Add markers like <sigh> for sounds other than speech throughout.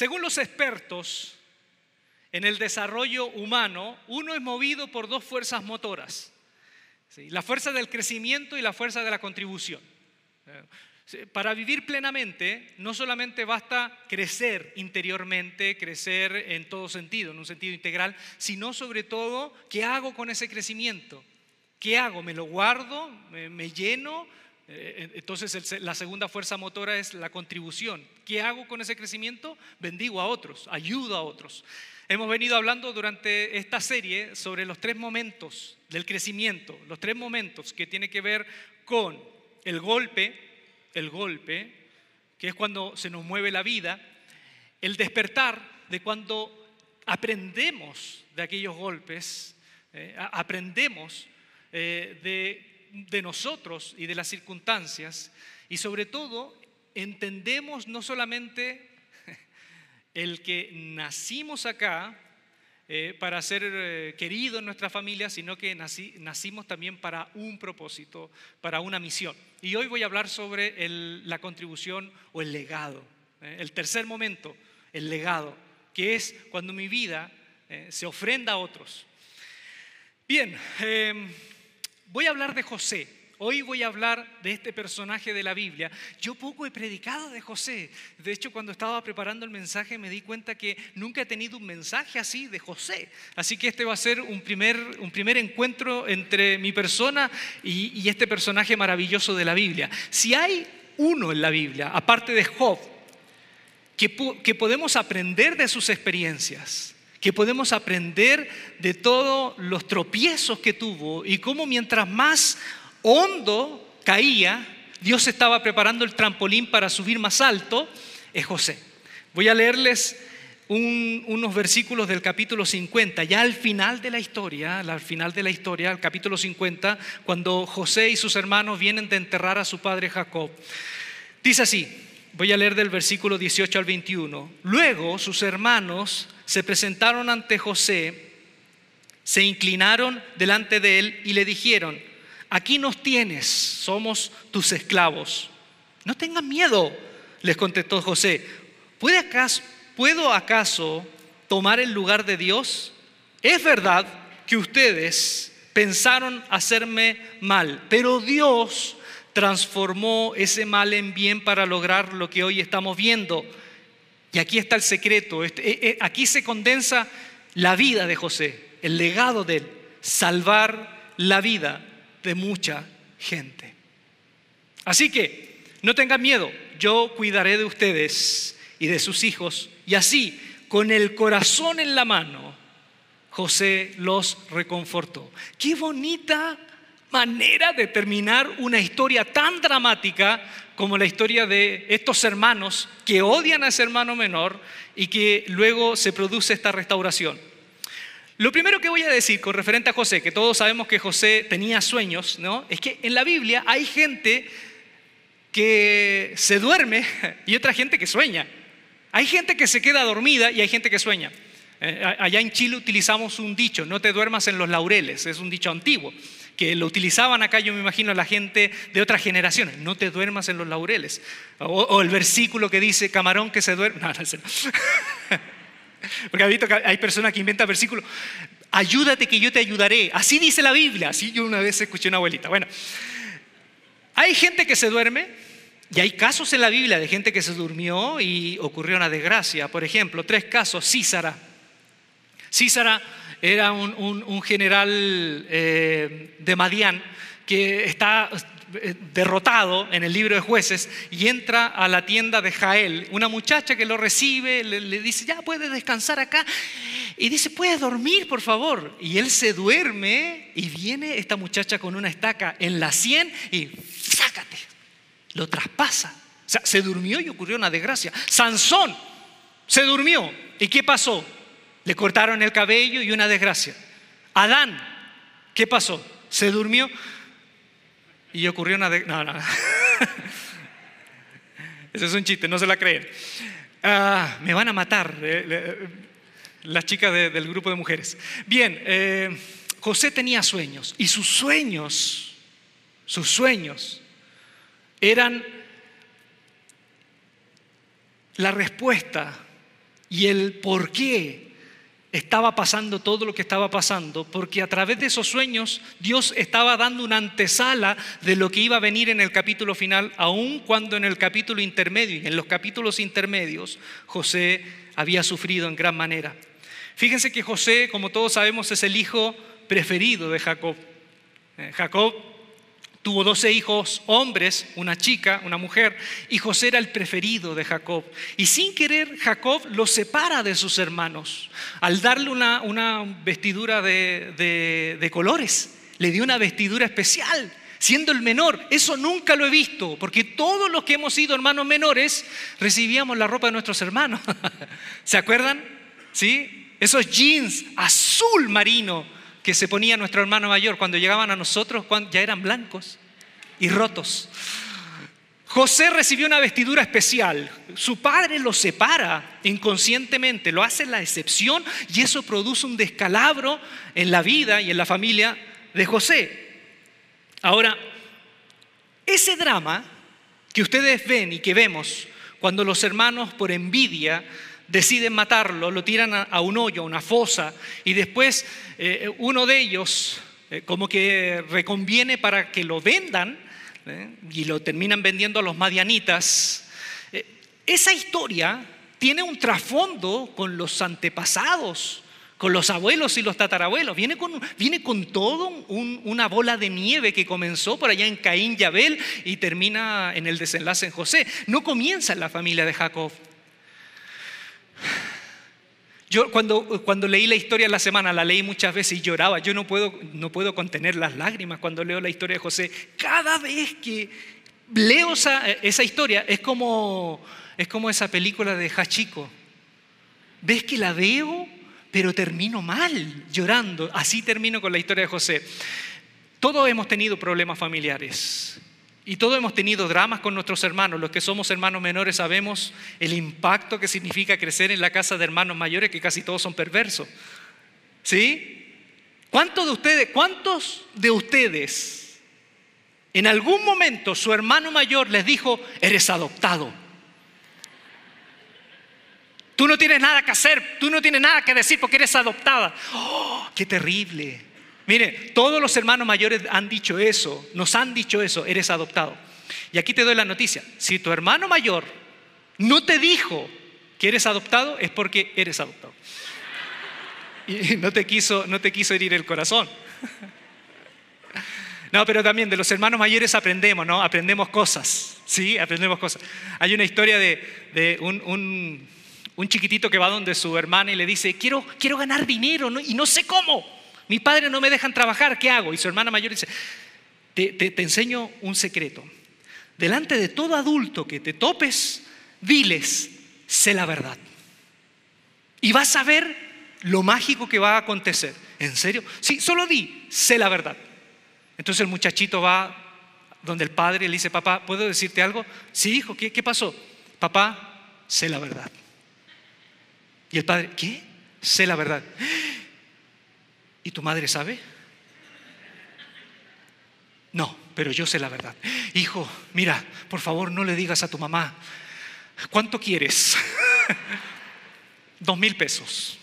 Según los expertos en el desarrollo humano, uno es movido por dos fuerzas motoras. La fuerza del crecimiento y la fuerza de la contribución. Para vivir plenamente, no solamente basta crecer interiormente, crecer en todo sentido, en un sentido integral, sino sobre todo, ¿qué hago con ese crecimiento? ¿Qué hago? ¿Me lo guardo? ¿Me, lleno? Eh, entonces la segunda fuerza motora es la contribución. ¿Qué hago con ese crecimiento? Bendigo a otros, ayudo a otros. Hemos venido hablando durante esta serie sobre los tres momentos del crecimiento, los tres momentos que tienen que ver con el golpe, el golpe, que es cuando se nos mueve la vida, el despertar de cuando aprendemos de aquellos golpes, eh, aprendemos eh, de, nosotros y de las circunstancias y sobre todo entendemos no solamente <laughs> el que nacimos acá eh, para ser eh, queridos en nuestra familia, sino que nacimos también para un propósito, para una misión. Y hoy voy a hablar sobre la contribución o el legado. el tercer momento, el legado, que es cuando mi vida se ofrenda a otros. Bien, Voy a hablar de José. Hoy voy a hablar de este personaje de la Biblia. Yo poco he predicado de José. De hecho, cuando estaba preparando el mensaje me di cuenta que nunca he tenido un mensaje así de José. Así que este va a ser un primer, un primer encuentro entre mi persona y, este personaje maravilloso de la Biblia. Si hay uno en la Biblia, aparte de Job, que, que podemos aprender de sus experiencias, que podemos aprender de todos los tropiezos que tuvo y cómo mientras más hondo caía, Dios estaba preparando el trampolín para subir más alto, es José. Voy a leerles unos versículos del capítulo 50, ya al final de la historia, al final de la historia, al capítulo 50, cuando José y sus hermanos vienen de enterrar a su padre Jacob. Dice así, voy a leer del versículo 18 al 21. Luego sus hermanos se presentaron ante José, se inclinaron delante de él y le dijeron, aquí nos tienes, somos tus esclavos. No tengan miedo, les contestó José. acaso, ¿Puedo acaso tomar el lugar de Dios? Es verdad que ustedes pensaron hacerme mal, pero Dios transformó ese mal en bien para lograr lo que hoy estamos viendo y aquí está el secreto, este, eh, eh, aquí se condensa la vida de José, el legado de él, salvar la vida de mucha gente. Así que no tengan miedo, yo cuidaré de ustedes y de sus hijos. Y así, con el corazón en la mano, José los reconfortó. Qué bonita manera de terminar una historia tan dramática como la historia de estos hermanos que odian a ese hermano menor y que luego se produce esta restauración. Lo primero que voy a decir con referente a José, que todos sabemos que José tenía sueños, ¿no? Es que en la Biblia hay gente que se duerme <laughs> y otra gente que sueña. Hay gente que se queda dormida y hay gente que sueña. Eh, allá en Chile utilizamos un dicho, no te duermas en los laureles, es un dicho antiguo que lo utilizaban acá, yo me imagino, la gente de otras generaciones. No te duermas en los laureles. O, el versículo que dice, camarón que se duerme. <laughs> No, no, no. <laughs> Porque visto que hay personas que inventan versículos. Ayúdate que yo te ayudaré. Así dice la Biblia. Así yo una vez escuché a una abuelita. Bueno, hay gente que se duerme. Y hay casos en la Biblia de gente que se durmió y ocurrió una desgracia. Por ejemplo, tres casos. Císara. Císara era un, general eh, de Madián que está eh, derrotado en el libro de jueces y entra a la tienda de Jael. Una muchacha que lo recibe le, dice, ya puedes descansar acá. Y dice, puedes dormir, por favor. Y él se duerme y viene esta muchacha con una estaca en la sien y sácate. Lo traspasa. O sea, se durmió y ocurrió una desgracia. Sansón se durmió. ¿Y qué pasó? Le cortaron el cabello y una desgracia. Adán, ¿qué pasó? Se durmió y ocurrió una desgracia. No, no. <laughs> Ese es un chiste, no se la creen. Ah, me van a matar eh, las chicas del grupo de mujeres. Bien, eh, José tenía sueños y sus sueños, sus sueños eran la respuesta y el por qué estaba pasando todo lo que estaba pasando, porque a través de esos sueños Dios estaba dando una antesala de lo que iba a venir en el capítulo final, aun cuando en el capítulo intermedio y en los capítulos intermedios José había sufrido en gran manera. Fíjense que José, como todos sabemos, es el hijo preferido de Jacob. Eh, Jacob Tuvo doce hijos hombres, una chica, una mujer, y José era el preferido de Jacob. Y sin querer, Jacob lo separa de sus hermanos al darle una, vestidura de colores. Le dio una vestidura especial, siendo el menor. Eso nunca lo he visto, porque todos los que hemos sido hermanos menores recibíamos la ropa de nuestros hermanos. <laughs> ¿Se acuerdan? ¿Sí? Esos jeans azul marino que se ponía nuestro hermano mayor cuando llegaban a nosotros ya eran blancos y rotos. José recibió una vestidura especial. Su padre lo separa inconscientemente, lo hace la excepción y eso produce un descalabro en la vida y en la familia de José. Ahora, ese drama que ustedes ven y que vemos cuando los hermanos por envidia deciden matarlo, lo tiran a, un hoyo, a una fosa, y después eh, uno de ellos eh, como que reconviene para que lo vendan ¿eh? y lo terminan vendiendo a los madianitas. esa historia tiene un trasfondo con los antepasados, con los abuelos y los tatarabuelos. Viene con, viene con todo una bola de nieve que comenzó por allá en Caín y Abel y termina en el desenlace en José. No comienza en la familia de Jacob. Yo cuando, cuando leí la historia la semana, la leí muchas veces y lloraba. Yo no puedo, no puedo contener las lágrimas cuando leo la historia de José. Cada vez que leo esa, esa historia es como, es como esa película de Hachiko. ¿Ves que la veo, pero termino mal, llorando? Así termino con la historia de José. Todos hemos tenido problemas familiares. Y todos hemos tenido dramas con nuestros hermanos. Los que somos hermanos menores sabemos el impacto que significa crecer en la casa de hermanos mayores, que casi todos son perversos. ¿Sí? ¿Cuántos de ustedes, cuántos de ustedes en algún momento su hermano mayor les dijo, eres adoptado? Tú no tienes nada que hacer, tú no tienes nada que decir porque eres adoptada. ¡Oh, qué terrible! Mire, todos los hermanos mayores han dicho eso, nos han dicho eso, eres adoptado. Y aquí te doy la noticia, si tu hermano mayor no te dijo que eres adoptado, es porque eres adoptado. Y no te quiso, no te quiso herir el corazón. No, pero también de los hermanos mayores aprendemos, ¿no? Aprendemos cosas, ¿sí? Aprendemos cosas. Hay una historia de, un, chiquitito que va donde su hermana y le dice, quiero, quiero ganar dinero y no sé cómo. Mi padre no me dejan trabajar, ¿qué hago? Y su hermana mayor dice, te, enseño un secreto. Delante de todo adulto que te topes, diles, sé la verdad. Y vas a ver lo mágico que va a acontecer. ¿En serio? Sí, solo di, sé la verdad. Entonces el muchachito va donde el padre le dice, papá, ¿puedo decirte algo? Sí, hijo, ¿qué, qué pasó? Papá, sé la verdad. Y el padre, ¿qué? Sé la verdad. ¿Y tu madre sabe? No, pero yo sé la verdad. Hijo, mira, por favor no le digas a tu mamá, ¿cuánto quieres? <laughs> dos mil pesos.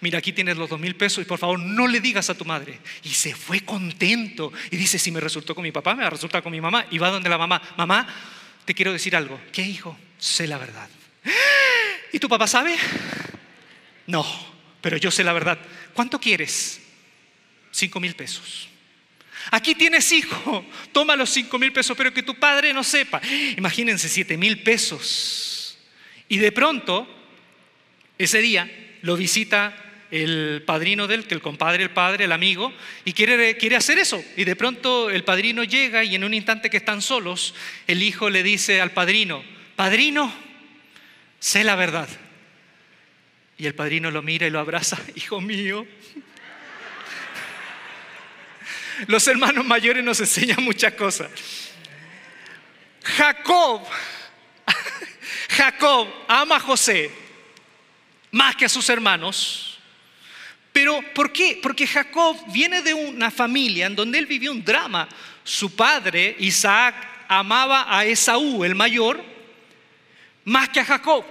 Mira, aquí tienes los dos mil pesos y por favor no le digas a tu madre. Y se fue contento y dice, si me resultó con mi papá, me va a resultar con mi mamá. Y va donde la mamá, mamá, te quiero decir algo. ¿Qué hijo? Sé la verdad. <gasps> ¿Y tu papá sabe? No, pero yo sé la verdad. ¿Cuánto quieres? Cinco mil pesos. Aquí tienes hijo, toma los cinco mil pesos, pero que tu padre no sepa. Imagínense siete mil pesos. Y de pronto, ese día, lo visita el padrino del, que el compadre, el padre, el amigo, y quiere, quiere hacer eso. Y de pronto el padrino llega y en un instante que están solos, el hijo le dice al padrino, padrino, sé la verdad. Y el padrino lo mira y lo abraza, <laughs> hijo mío, los hermanos mayores nos enseñan muchas cosas. Jacob, <laughs> Jacob ama a José más que a sus hermanos. Pero ¿por qué? Porque Jacob viene de una familia en donde él vivió un drama. Su padre, Isaac, amaba a Esaú, el mayor, más que a Jacob.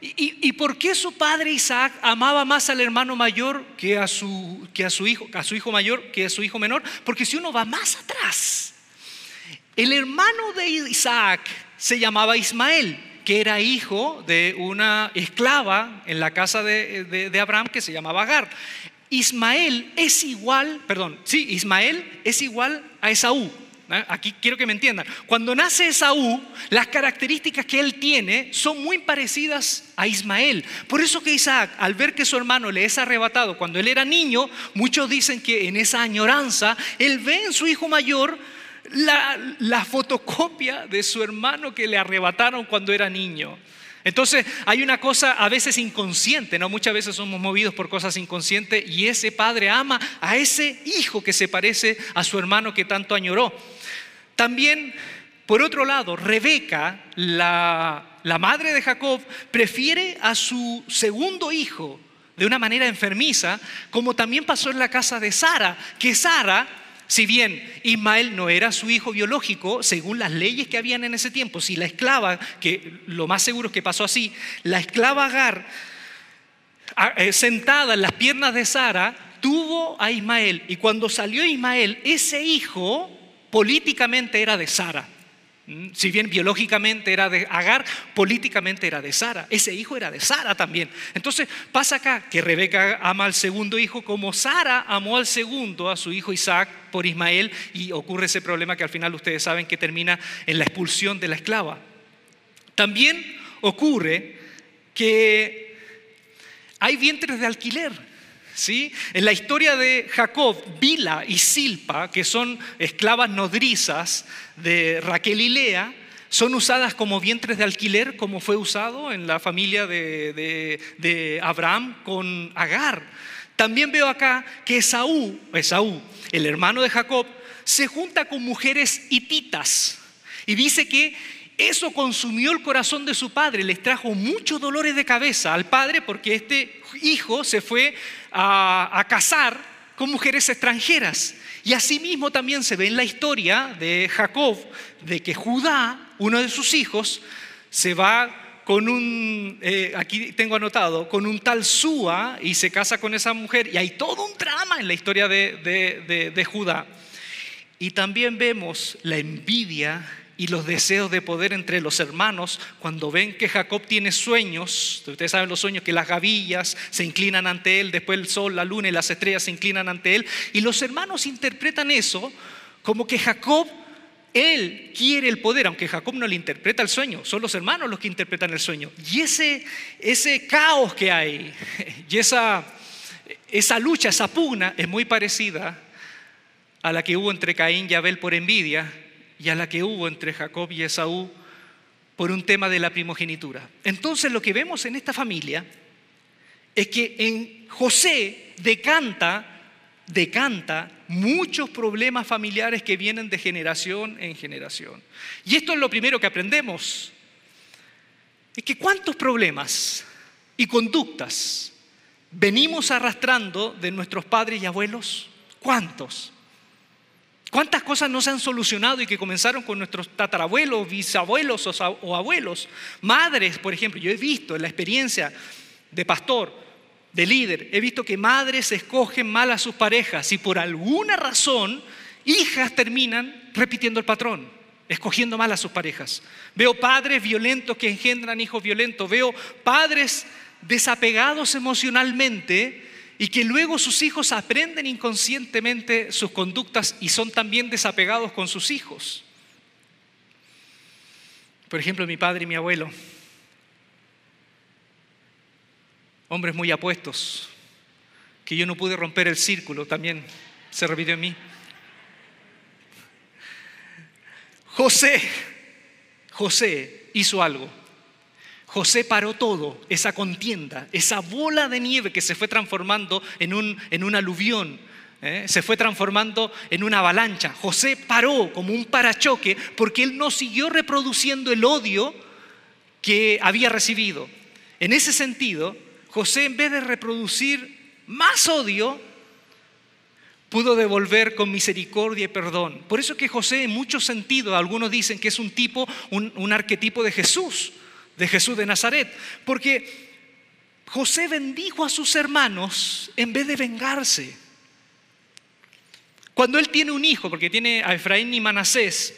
¿Y, por qué su padre Isaac amaba más al hermano mayor que a, su, que a su hijo, a su hijo mayor que a su hijo menor? Porque si uno va más atrás, el hermano de Isaac se llamaba Ismael, que era hijo de una esclava en la casa de, de Abraham que se llamaba Agar. Ismael es igual, perdón, sí, Ismael es igual a Esaú. ¿Eh? Aquí quiero que me entiendan. Cuando nace Esaú, las características que él tiene son muy parecidas a Ismael. Por eso que Isaac, al ver que su hermano le es arrebatado cuando él era niño, muchos dicen que en esa añoranza, él ve en su hijo mayor la, la fotocopia de su hermano que le arrebataron cuando era niño. Entonces hay una cosa a veces inconsciente, ¿no? Muchas veces somos movidos por cosas inconscientes y ese padre ama a ese hijo que se parece a su hermano que tanto añoró. También, por otro lado, Rebeca, la, madre de Jacob, prefiere a su segundo hijo de una manera enfermiza, como también pasó en la casa de Sara, que Sara si bien Ismael no era su hijo biológico, según las leyes que habían en ese tiempo, si la esclava, que lo más seguro es que pasó así, la esclava Agar, eh, sentada en las piernas de Sara, tuvo a Ismael. Y cuando salió Ismael, ese hijo políticamente era de Sara. Mm, si bien biológicamente era de Agar, políticamente era de Sara. Ese hijo era de Sara también. Entonces pasa acá que Rebeca ama al segundo hijo como Sara amó al segundo, a su hijo Isaac, por Ismael, y ocurre ese problema que al final ustedes saben que termina en la expulsión de la esclava. También ocurre que hay vientres de alquiler. ¿Sí? En la historia de Jacob, Bila y Silpa, que son esclavas nodrizas de Raquel y Lea, son usadas como vientres de alquiler, como fue usado en la familia de, Abraham con Agar. También veo acá que Esaú, Esaú, el hermano de Jacob, se junta con mujeres hititas y dice que eso consumió el corazón de su padre, les trajo muchos dolores de cabeza al padre porque este hijo se fue a, casar con mujeres extranjeras. Y asimismo también se ve en la historia de Jacob, de que Judá, uno de sus hijos, se va con un, eh, aquí tengo anotado, con un tal Súa y se casa con esa mujer. Y hay todo un drama en la historia de, de Judá. Y también vemos la envidia y los deseos de poder entre los hermanos, cuando ven que Jacob tiene sueños, ustedes saben los sueños, que las gavillas se inclinan ante él, después el sol, la luna y las estrellas se inclinan ante él, y los hermanos interpretan eso como que Jacob, él quiere el poder, aunque Jacob no le interpreta el sueño, son los hermanos los que interpretan el sueño. Y ese, ese caos que hay, <laughs> y esa, esa lucha, esa pugna, es muy parecida a la que hubo entre Caín y Abel por envidia, y a la que hubo entre Jacob y Esaú por un tema de la primogenitura. Entonces lo que vemos en esta familia es que en José decanta, decanta muchos problemas familiares que vienen de generación en generación. Y esto es lo primero que aprendemos. Es que cuántos problemas y conductas venimos arrastrando de nuestros padres y abuelos? ¿Cuántos? ¿Cuántas cosas no se han solucionado y que comenzaron con nuestros tatarabuelos, bisabuelos o abuelos? Madres, por ejemplo, yo he visto en la experiencia de pastor, de líder, he visto que madres escogen mal a sus parejas y por alguna razón hijas terminan repitiendo el patrón, escogiendo mal a sus parejas. Veo padres violentos que engendran hijos violentos, veo padres desapegados emocionalmente y que luego sus hijos aprenden inconscientemente sus conductas y son también desapegados con sus hijos. Por ejemplo, mi padre y mi abuelo, hombres muy apuestos, que yo no pude romper el círculo, también se repitió en mí. José, José hizo algo José paró todo, esa contienda, esa bola de nieve que se fue transformando en un, en un aluvión, ¿eh? se fue transformando en una avalancha. José paró como un parachoque porque él no siguió reproduciendo el odio que había recibido. En ese sentido, José en vez de reproducir más odio, pudo devolver con misericordia y perdón. Por eso que José en muchos sentidos, algunos dicen que es un tipo, un arquetipo de Jesús de Jesús de Nazaret, porque José bendijo a sus hermanos en vez de vengarse. Cuando él tiene un hijo, porque tiene a Efraín y Manasés,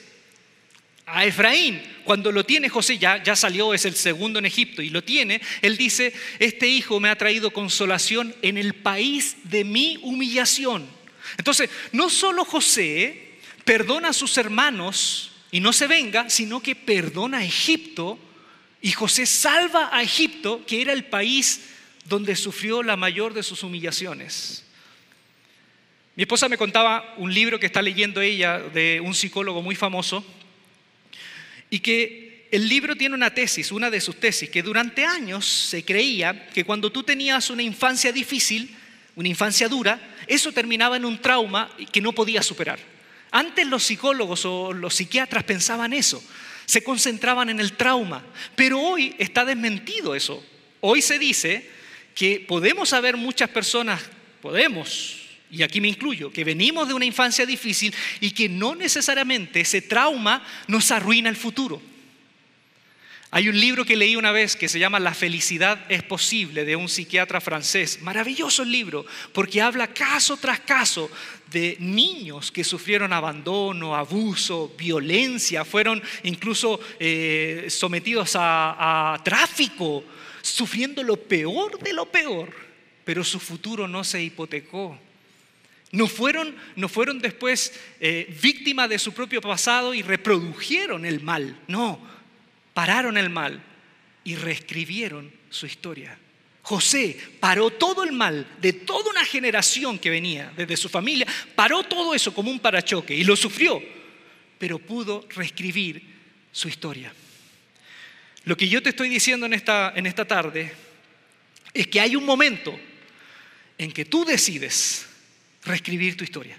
a Efraín, cuando lo tiene José, ya, ya salió, es el segundo en Egipto y lo tiene, él dice, este hijo me ha traído consolación en el país de mi humillación. Entonces, no solo José perdona a sus hermanos y no se venga, sino que perdona a Egipto y José salva a Egipto, que era el país donde sufrió la mayor de sus humillaciones. Mi esposa me contaba un libro que está leyendo ella de un psicólogo muy famoso y que el libro tiene una tesis, una de sus tesis, que durante años se creía que cuando tú tenías una infancia difícil, una infancia dura, eso terminaba en un trauma que no podías superar. Antes los psicólogos o los psiquiatras pensaban eso, se concentraban en el trauma, pero hoy está desmentido eso. Hoy se dice que podemos haber muchas personas, podemos, y aquí me incluyo, que venimos de una infancia difícil y que no necesariamente ese trauma nos arruina el futuro. Hay un libro que leí una vez que se llama La felicidad es posible de un psiquiatra francés. Maravilloso el libro, porque habla caso tras caso de niños que sufrieron abandono, abuso, violencia, fueron incluso eh, sometidos a, tráfico, sufriendo lo peor de lo peor, pero su futuro no se hipotecó. No fueron, no fueron después eh, víctimas de su propio pasado y reprodujeron el mal. No, pararon el mal y reescribieron su historia. José paró todo el mal de toda una generación que venía desde su familia, paró todo eso como un parachoque y lo sufrió, pero pudo reescribir su historia. Lo que yo te estoy diciendo en esta, en esta tarde es que hay un momento en que tú decides reescribir tu historia.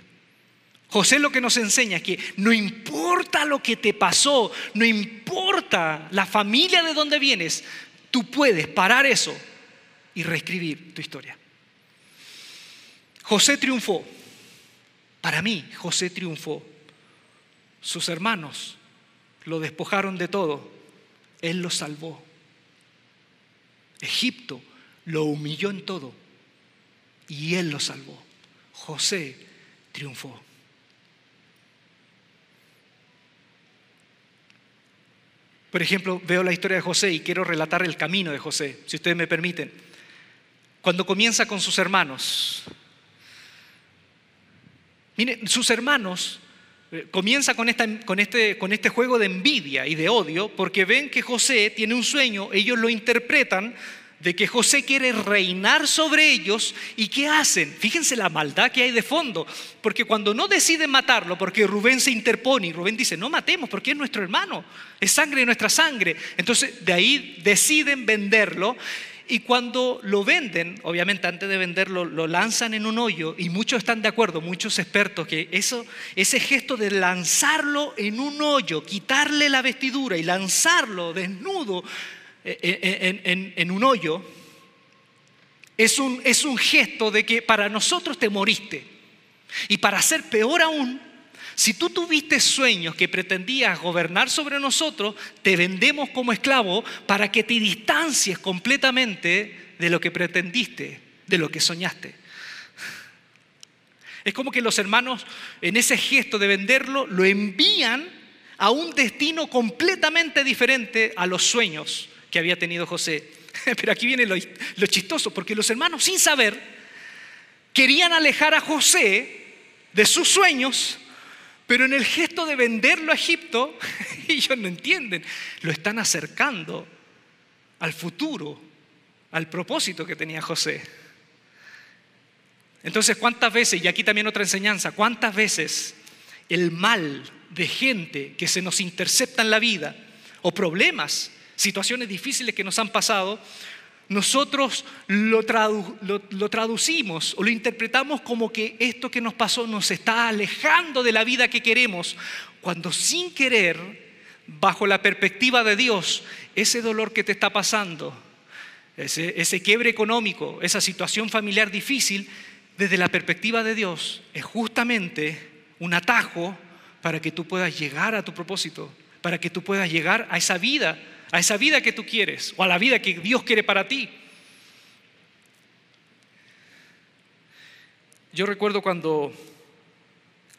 José lo que nos enseña es que no importa lo que te pasó, no importa la familia de donde vienes, tú puedes parar eso y reescribir tu historia. José triunfó. Para mí, José triunfó. Sus hermanos lo despojaron de todo. Él lo salvó. Egipto lo humilló en todo y él lo salvó. José triunfó. Por ejemplo, veo la historia de José y quiero relatar el camino de José, si ustedes me permiten. Cuando comienza con sus hermanos. Miren, sus hermanos eh, comienza este, con este juego de envidia y de odio porque ven que José tiene un sueño, ellos lo interpretan de que José quiere reinar sobre ellos y ¿qué hacen? Fíjense la maldad que hay de fondo, porque cuando no deciden matarlo, porque Rubén se interpone y Rubén dice, no matemos porque es nuestro hermano, es sangre de nuestra sangre, entonces de ahí deciden venderlo y cuando lo venden, obviamente antes de venderlo, lo lanzan en un hoyo y muchos están de acuerdo, muchos expertos, que eso, ese gesto de lanzarlo en un hoyo, quitarle la vestidura y lanzarlo desnudo, en, un hoyo, es un, es un gesto de que para nosotros te moriste. Y para ser peor aún, si tú tuviste sueños que pretendías gobernar sobre nosotros, te vendemos como esclavo para que te distancies completamente de lo que pretendiste, de lo que soñaste. Es como que los hermanos en ese gesto de venderlo lo envían a un destino completamente diferente a los sueños que había tenido José. <laughs> Pero aquí viene lo, chistoso, porque los hermanos, sin saber, querían alejar a José de sus sueños, pero en el gesto de venderlo a Egipto, <laughs> ellos no entienden, lo están acercando al futuro, al propósito que tenía José. Entonces, ¿cuántas veces, y aquí también otra enseñanza, cuántas veces el mal de gente que se nos intercepta en la vida, o problemas situaciones difíciles que nos han pasado, nosotros lo, traducimos o lo interpretamos como que esto que nos pasó nos está alejando de la vida que queremos, cuando sin querer, bajo la perspectiva de Dios, ese dolor que te está pasando, ese, ese quiebre económico, esa situación familiar difícil, desde la perspectiva de Dios, es justamente un atajo para que tú puedas llegar a tu propósito, para que tú puedas llegar a esa vida a esa vida que tú quieres o a la vida que Dios quiere para ti. Yo recuerdo cuando,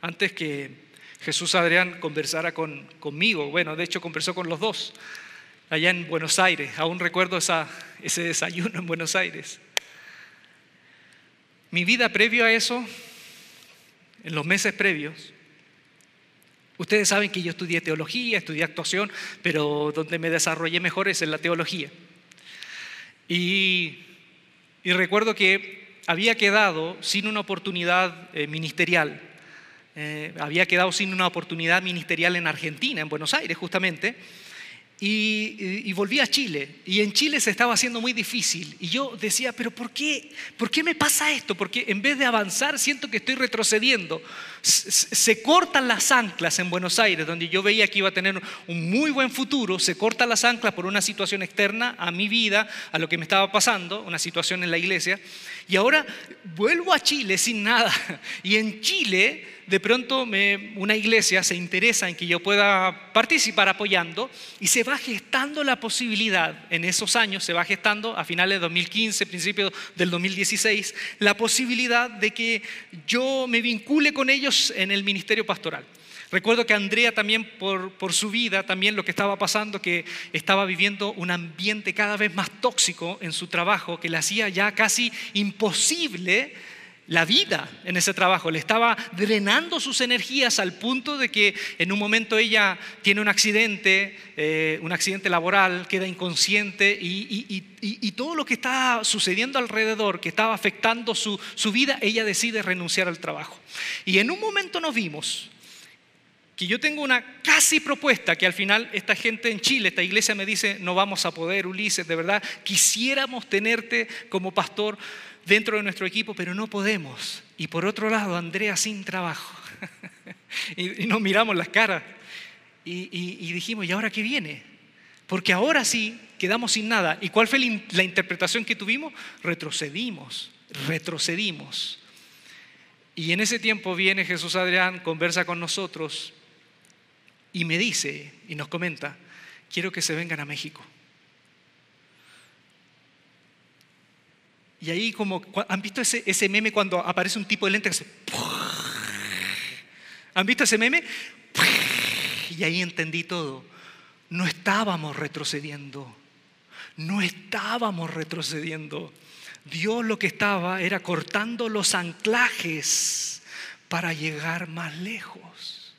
antes que Jesús Adrián conversara con, conmigo, bueno, de hecho conversó con los dos, allá en Buenos Aires, aún recuerdo ese desayuno en Buenos Aires. Mi vida previo a eso, en los meses previos, ustedes saben que yo estudié teología, estudié actuación, pero donde me desarrollé mejor es en la teología. Y, recuerdo que había quedado sin una oportunidad eh, ministerial. Eh, había quedado sin una oportunidad ministerial en Argentina, en Buenos Aires justamente y, volví a Chile. Y en Chile se estaba haciendo muy difícil. Y yo decía, pero ¿por qué? ¿Por qué me pasa esto? Porque en vez de avanzar siento que estoy retrocediendo. Se, cortan las anclas en Buenos Aires, donde yo veía que iba a tener un muy buen futuro. Se cortan las anclas por una situación externa a mi vida, a lo que me estaba pasando, una situación en la iglesia. Y ahora vuelvo a Chile sin nada. <laughs> Y en Chile de pronto una iglesia se interesa en que yo pueda participar apoyando y se va gestando la posibilidad, en esos años se va gestando, a finales de 2015, principios del 2016, la posibilidad de que yo me vincule con ellos en el ministerio pastoral. Recuerdo que Andrea también por, por, su vida, también lo que estaba pasando, que estaba viviendo un ambiente cada vez más tóxico en su trabajo, que le hacía ya casi imposible la vida en ese trabajo, le estaba drenando sus energías al punto de que en un momento ella tiene un accidente, eh, un accidente laboral, queda inconsciente y, todo lo que está sucediendo alrededor, que estaba afectando su, su vida, ella decide renunciar al trabajo. Y en un momento nos vimos que yo tengo una casi propuesta que al final esta gente en Chile, esta iglesia me dice, no vamos a poder, Ulises, de verdad, quisiéramos tenerte como pastor dentro de nuestro equipo, pero no podemos. Y por otro lado, Andrea sin trabajo. <laughs> y, nos miramos las caras y, dijimos, ¿y ahora qué viene? Porque ahora sí quedamos sin nada. ¿Y cuál fue la interpretación que tuvimos? Retrocedimos, retrocedimos. Y en ese tiempo viene Jesús Adrián, conversa con nosotros y me dice y nos comenta, quiero que se vengan a México. Y ahí como, ¿han visto ese, ese meme cuando aparece un tipo de lente que se... <laughs> ¿Han visto ese meme? <laughs> Y ahí entendí todo. No estábamos retrocediendo. No estábamos retrocediendo. Dios lo que estaba era cortando los anclajes para llegar más lejos.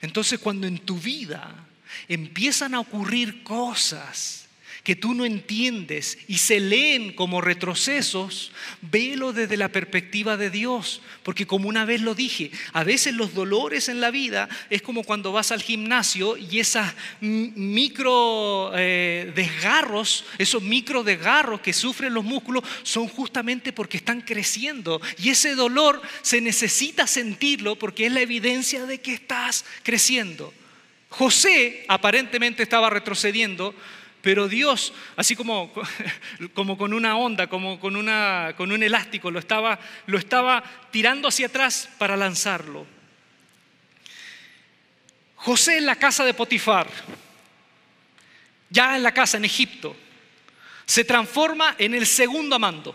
Entonces cuando en tu vida empiezan a ocurrir cosas que tú no entiendes y se leen como retrocesos, velo desde la perspectiva de Dios. Porque como una vez lo dije, a veces los dolores en la vida es como cuando vas al gimnasio y esos micro eh, desgarros, esos micro desgarros que sufren los músculos son justamente porque están creciendo. Y ese dolor se necesita sentirlo porque es la evidencia de que estás creciendo. José aparentemente estaba retrocediendo, pero Dios, así como, <laughs> como con una onda, como con, una, con un elástico, lo estaba, lo estaba tirando hacia atrás para lanzarlo. José en la casa de Potifar, ya en la casa en Egipto, se transforma en el segundo mando.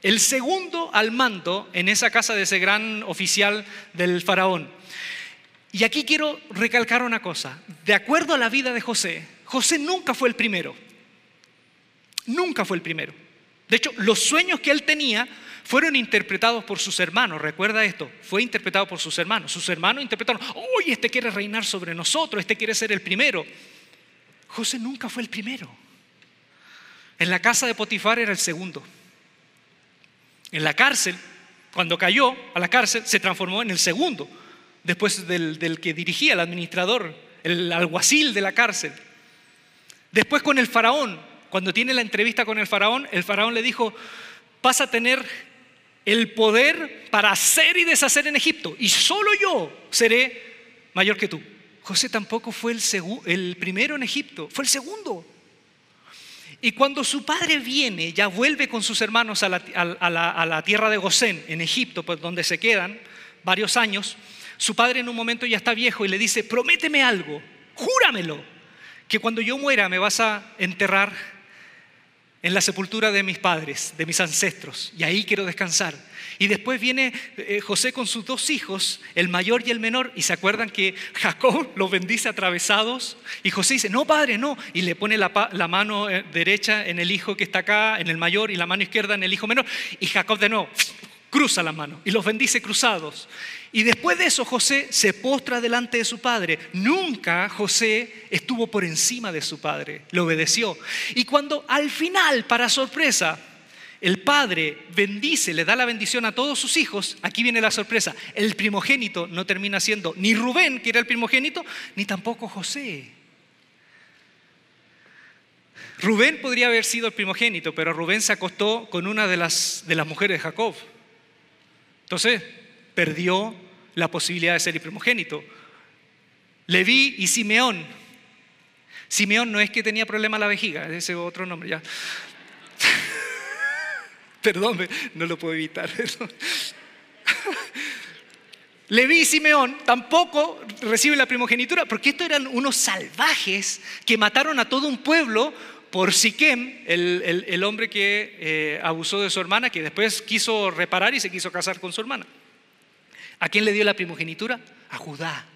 El segundo al mando en esa casa de ese gran oficial del faraón. Y aquí quiero recalcar una cosa. De acuerdo a la vida de José, José nunca fue el primero. Nunca fue el primero. De hecho, los sueños que él tenía fueron interpretados por sus hermanos. Recuerda esto, fue interpretado por sus hermanos. Sus hermanos interpretaron, uy, este quiere reinar sobre nosotros, este quiere ser el primero. José nunca fue el primero. En la casa de Potifar era el segundo. En la cárcel, cuando cayó a la cárcel, se transformó en el segundo, después del, del que dirigía, el administrador, el alguacil de la cárcel. Después con el faraón, cuando tiene la entrevista con el faraón, el faraón le dijo, vas a tener el poder para hacer y deshacer en Egipto, y solo yo seré mayor que tú. José tampoco fue el, primero en Egipto, fue el segundo. Y cuando su padre viene, ya vuelve con sus hermanos a la, tierra de Gosén, en Egipto, pues donde se quedan varios años, su padre en un momento ya está viejo y le dice, prométeme algo, júramelo que cuando yo muera me vas a enterrar en la sepultura de mis padres, de mis ancestros, y ahí quiero descansar. Y después viene eh, José con sus dos hijos, el mayor y el menor, y se acuerdan que <laughs> Jacob los bendice atravesados, y José dice, no, padre, no, y le pone la, mano eh, derecha en el hijo que está acá, en el mayor, y la mano izquierda en el hijo menor, y Jacob de nuevo cruza la mano y los bendice cruzados. Y después de eso José se postra delante de su padre. Nunca José estuvo por encima de su padre, le obedeció. Y cuando al final, para sorpresa, el padre bendice, le da la bendición a todos sus hijos, aquí viene la sorpresa, el primogénito no termina siendo ni Rubén, que era el primogénito, ni tampoco José. Rubén podría haber sido el primogénito, pero Rubén se acostó con una de las, de las mujeres de Jacob. Entonces, perdió la posibilidad de ser el primogénito. Leví y Simeón. Simeón no es que tenía problema a la vejiga, ese es otro nombre ya. <laughs> Perdón, no lo puedo evitar. <laughs> Leví y Simeón tampoco reciben la primogenitura, porque estos eran unos salvajes que mataron a todo un pueblo por Siquem, el, hombre que eh, abusó de su hermana, que después quiso reparar y se quiso casar con su hermana. ¿A quién le dio la primogenitura? A Judá.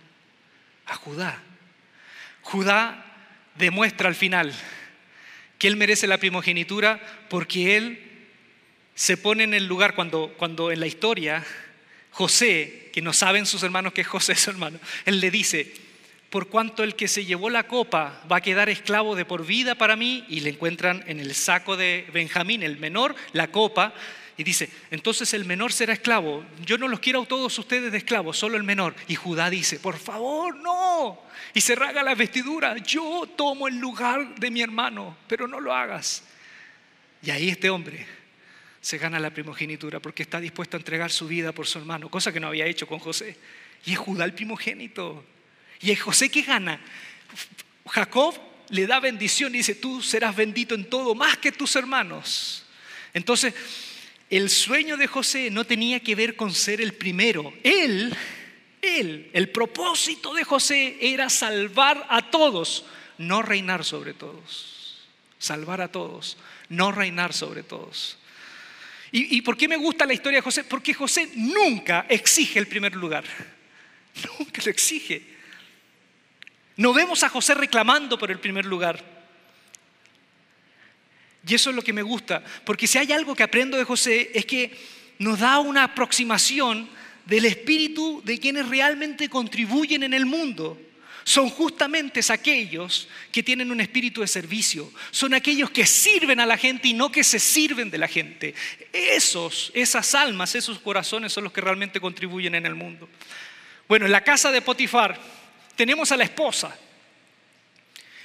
A Judá. Judá demuestra al final que él merece la primogenitura porque él se pone en el lugar cuando, cuando en la historia José, que no saben sus hermanos que es José su hermano, él le dice, por cuanto el que se llevó la copa va a quedar esclavo de por vida para mí, y le encuentran en el saco de Benjamín, el menor, la copa, y dice, entonces el menor será esclavo. Yo no los quiero a todos ustedes de esclavos, solo el menor. Y Judá dice, por favor, no. Y se raga la vestidura, yo tomo el lugar de mi hermano, pero no lo hagas. Y ahí este hombre se gana la primogenitura porque está dispuesto a entregar su vida por su hermano, cosa que no había hecho con José. Y es Judá el primogénito. Y José que gana. Jacob le da bendición y dice, tú serás bendito en todo, más que tus hermanos. Entonces, el sueño de José no tenía que ver con ser el primero. Él, él, el propósito de José era salvar a todos, no reinar sobre todos. Salvar a todos, no reinar sobre todos. ¿Y, y por qué me gusta la historia de José? Porque José nunca exige el primer lugar. <laughs> Nunca lo exige. No vemos a José reclamando por el primer lugar. Y eso es lo que me gusta, porque si hay algo que aprendo de José es que nos da una aproximación del espíritu de quienes realmente contribuyen en el mundo. Son justamente aquellos que tienen un espíritu de servicio, son aquellos que sirven a la gente y no que se sirven de la gente. Esos, esas almas, esos corazones son los que realmente contribuyen en el mundo. Bueno, en la casa de Potifar, tenemos a la esposa.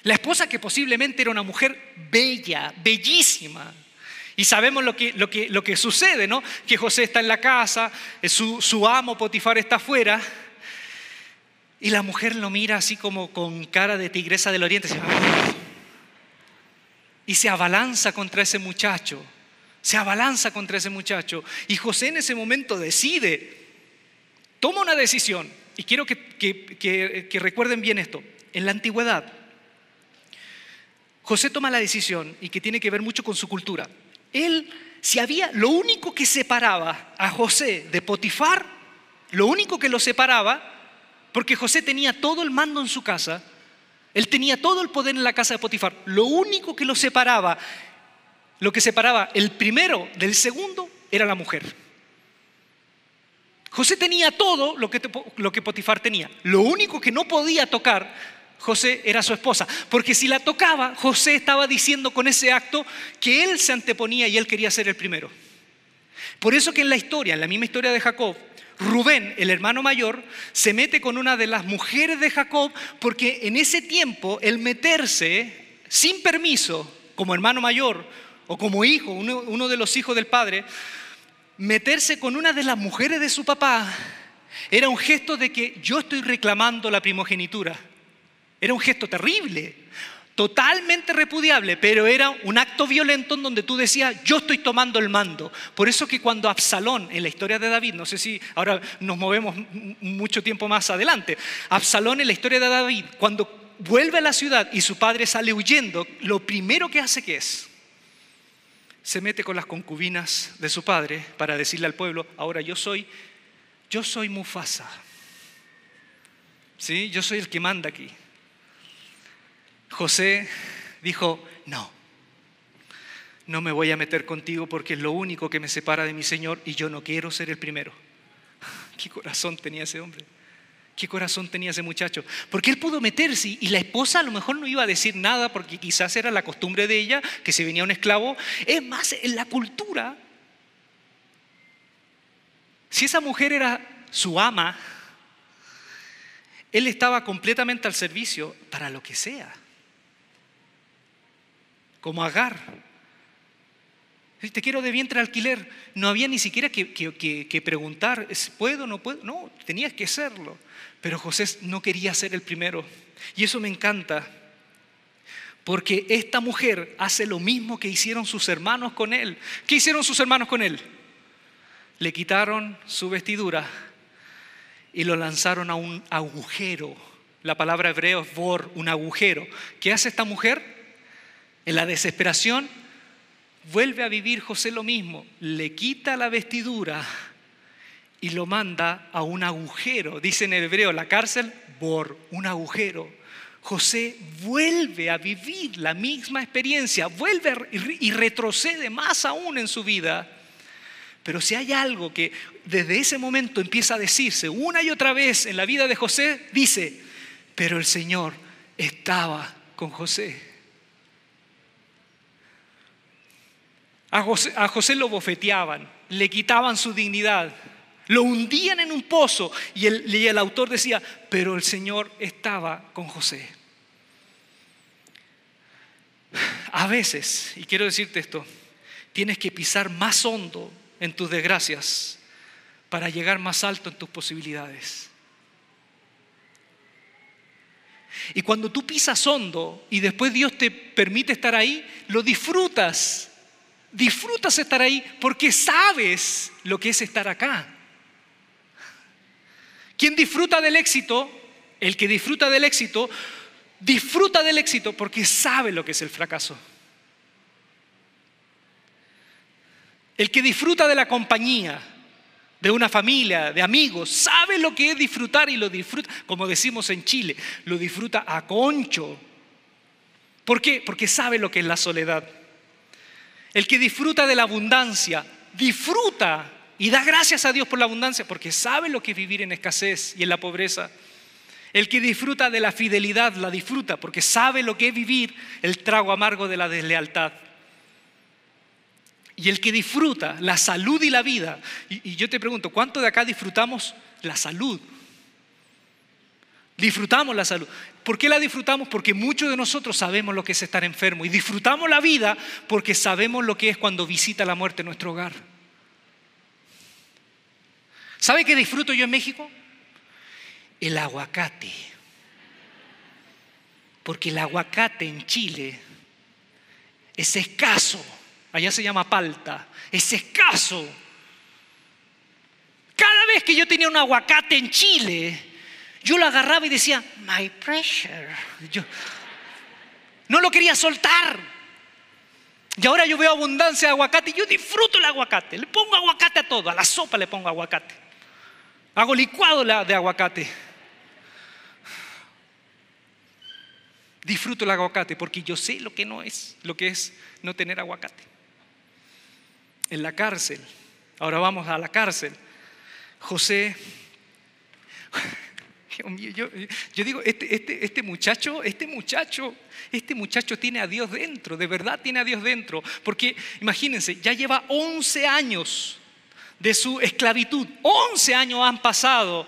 La esposa que posiblemente era una mujer bella, bellísima. Y sabemos lo que, lo que, lo que sucede, ¿no? Que José está en la casa, eh, su, su amo Potifar está afuera. Y la mujer lo mira así como con cara de tigresa del oriente. Y se abalanza contra ese muchacho. Se abalanza contra ese muchacho. Y José en ese momento decide, toma una decisión. Y quiero que, recuerden bien esto. En la antigüedad, José toma la decisión y que tiene que ver mucho con su cultura. Él, si había, lo único que separaba a José de Potifar, lo único que lo separaba, porque José tenía todo el mando en su casa, él tenía todo el poder en la casa de Potifar, lo único que lo separaba, lo que separaba el primero del segundo era la mujer. José tenía todo lo que, lo que Potifar tenía. Lo único que no podía tocar José era su esposa, porque si la tocaba, José estaba diciendo con ese acto que él se anteponía y él quería ser el primero. Por eso que en la historia, en la misma historia de Jacob, Rubén, el hermano mayor, se mete con una de las mujeres de Jacob, porque en ese tiempo el meterse sin permiso como hermano mayor o como hijo, uno, uno de los hijos del padre, meterse con una de las mujeres de su papá era un gesto de que yo estoy reclamando la primogenitura. Era un gesto terrible, totalmente repudiable, pero era un acto violento en donde tú decías, yo estoy tomando el mando. Por eso que cuando Absalón, en la historia de David, no sé si ahora nos movemos mucho tiempo más adelante, Absalón en la historia de David, cuando vuelve a la ciudad y su padre sale huyendo, lo primero que hace que es, se mete con las concubinas de su padre para decirle al pueblo, ahora yo soy, yo soy Mufasa. ¿Sí? Yo soy el que manda aquí. José dijo, no, no me voy a meter contigo porque es lo único que me separa de mi Señor y yo no quiero ser el primero. <laughs> ¿Qué corazón tenía ese hombre? ¿Qué corazón tenía ese muchacho? Porque él pudo meterse y la esposa a lo mejor no iba a decir nada porque quizás era la costumbre de ella, que se venía un esclavo. Es más, en la cultura, si esa mujer era su ama, él estaba completamente al servicio para lo que sea. Como Agar. Te quiero de vientre alquiler. No había ni siquiera que, preguntar, ¿puedo o no puedo? No, tenías que hacerlo. Pero José no quería ser el primero. Y eso me encanta. Porque esta mujer hace lo mismo que hicieron sus hermanos con él. ¿Qué hicieron sus hermanos con él? Le quitaron su vestidura y lo lanzaron a un agujero. La palabra hebreo es vor, un agujero. ¿Qué hace esta mujer? En la desesperación vuelve a vivir José lo mismo. Le quita la vestidura y lo manda a un agujero. Dice en hebreo, la cárcel, por un agujero. José vuelve a vivir la misma experiencia, vuelve y retrocede más aún en su vida. Pero si hay algo que desde ese momento empieza a decirse una y otra vez en la vida de José, dice, pero el Señor estaba con José. A José, a José lo bofeteaban, le quitaban su dignidad, lo hundían en un pozo y el, autor decía, pero el Señor estaba con José. A veces, y quiero decirte esto, tienes que pisar más hondo en tus desgracias para llegar más alto en tus posibilidades. Y cuando tú pisas hondo y después Dios te permite estar ahí, lo disfrutas. Disfrutas estar ahí porque sabes lo que es estar acá. Quien disfruta del éxito, el que disfruta del éxito, disfruta del éxito porque sabe lo que es el fracaso. El que disfruta de la compañía, de una familia, de amigos, sabe lo que es disfrutar y lo disfruta, como decimos en Chile, lo disfruta a concho. ¿Por qué? Porque sabe lo que es la soledad. El que disfruta de la abundancia, disfruta y da gracias a Dios por la abundancia porque sabe lo que es vivir en escasez y en la pobreza. El que disfruta de la fidelidad la disfruta porque sabe lo que es vivir el trago amargo de la deslealtad. Y el que disfruta la salud y la vida, y, yo te pregunto, ¿cuánto de acá disfrutamos la salud? Disfrutamos la salud. ¿Por qué la disfrutamos? Porque muchos de nosotros sabemos lo que es estar enfermo y disfrutamos la vida porque sabemos lo que es cuando visita la muerte nuestro hogar. ¿Sabe qué disfruto yo en México? El aguacate. Porque el aguacate en Chile es escaso. Allá se llama palta. Es escaso. Cada vez que yo tenía un aguacate en Chile, yo lo agarraba y decía, my pressure. Yo no lo quería soltar. Y ahora yo veo abundancia de aguacate y yo disfruto el aguacate. Le pongo aguacate a todo, a la sopa le pongo aguacate. Hago licuado de aguacate. Disfruto el aguacate porque yo sé lo que no es, lo que es no tener aguacate. En la cárcel, ahora vamos a la cárcel. José, <laughs> yo, yo digo, este, este, este muchacho, este muchacho, este muchacho tiene a Dios dentro, de verdad tiene a Dios dentro. Porque imagínense, ya lleva 11 años de su esclavitud. 11 años han pasado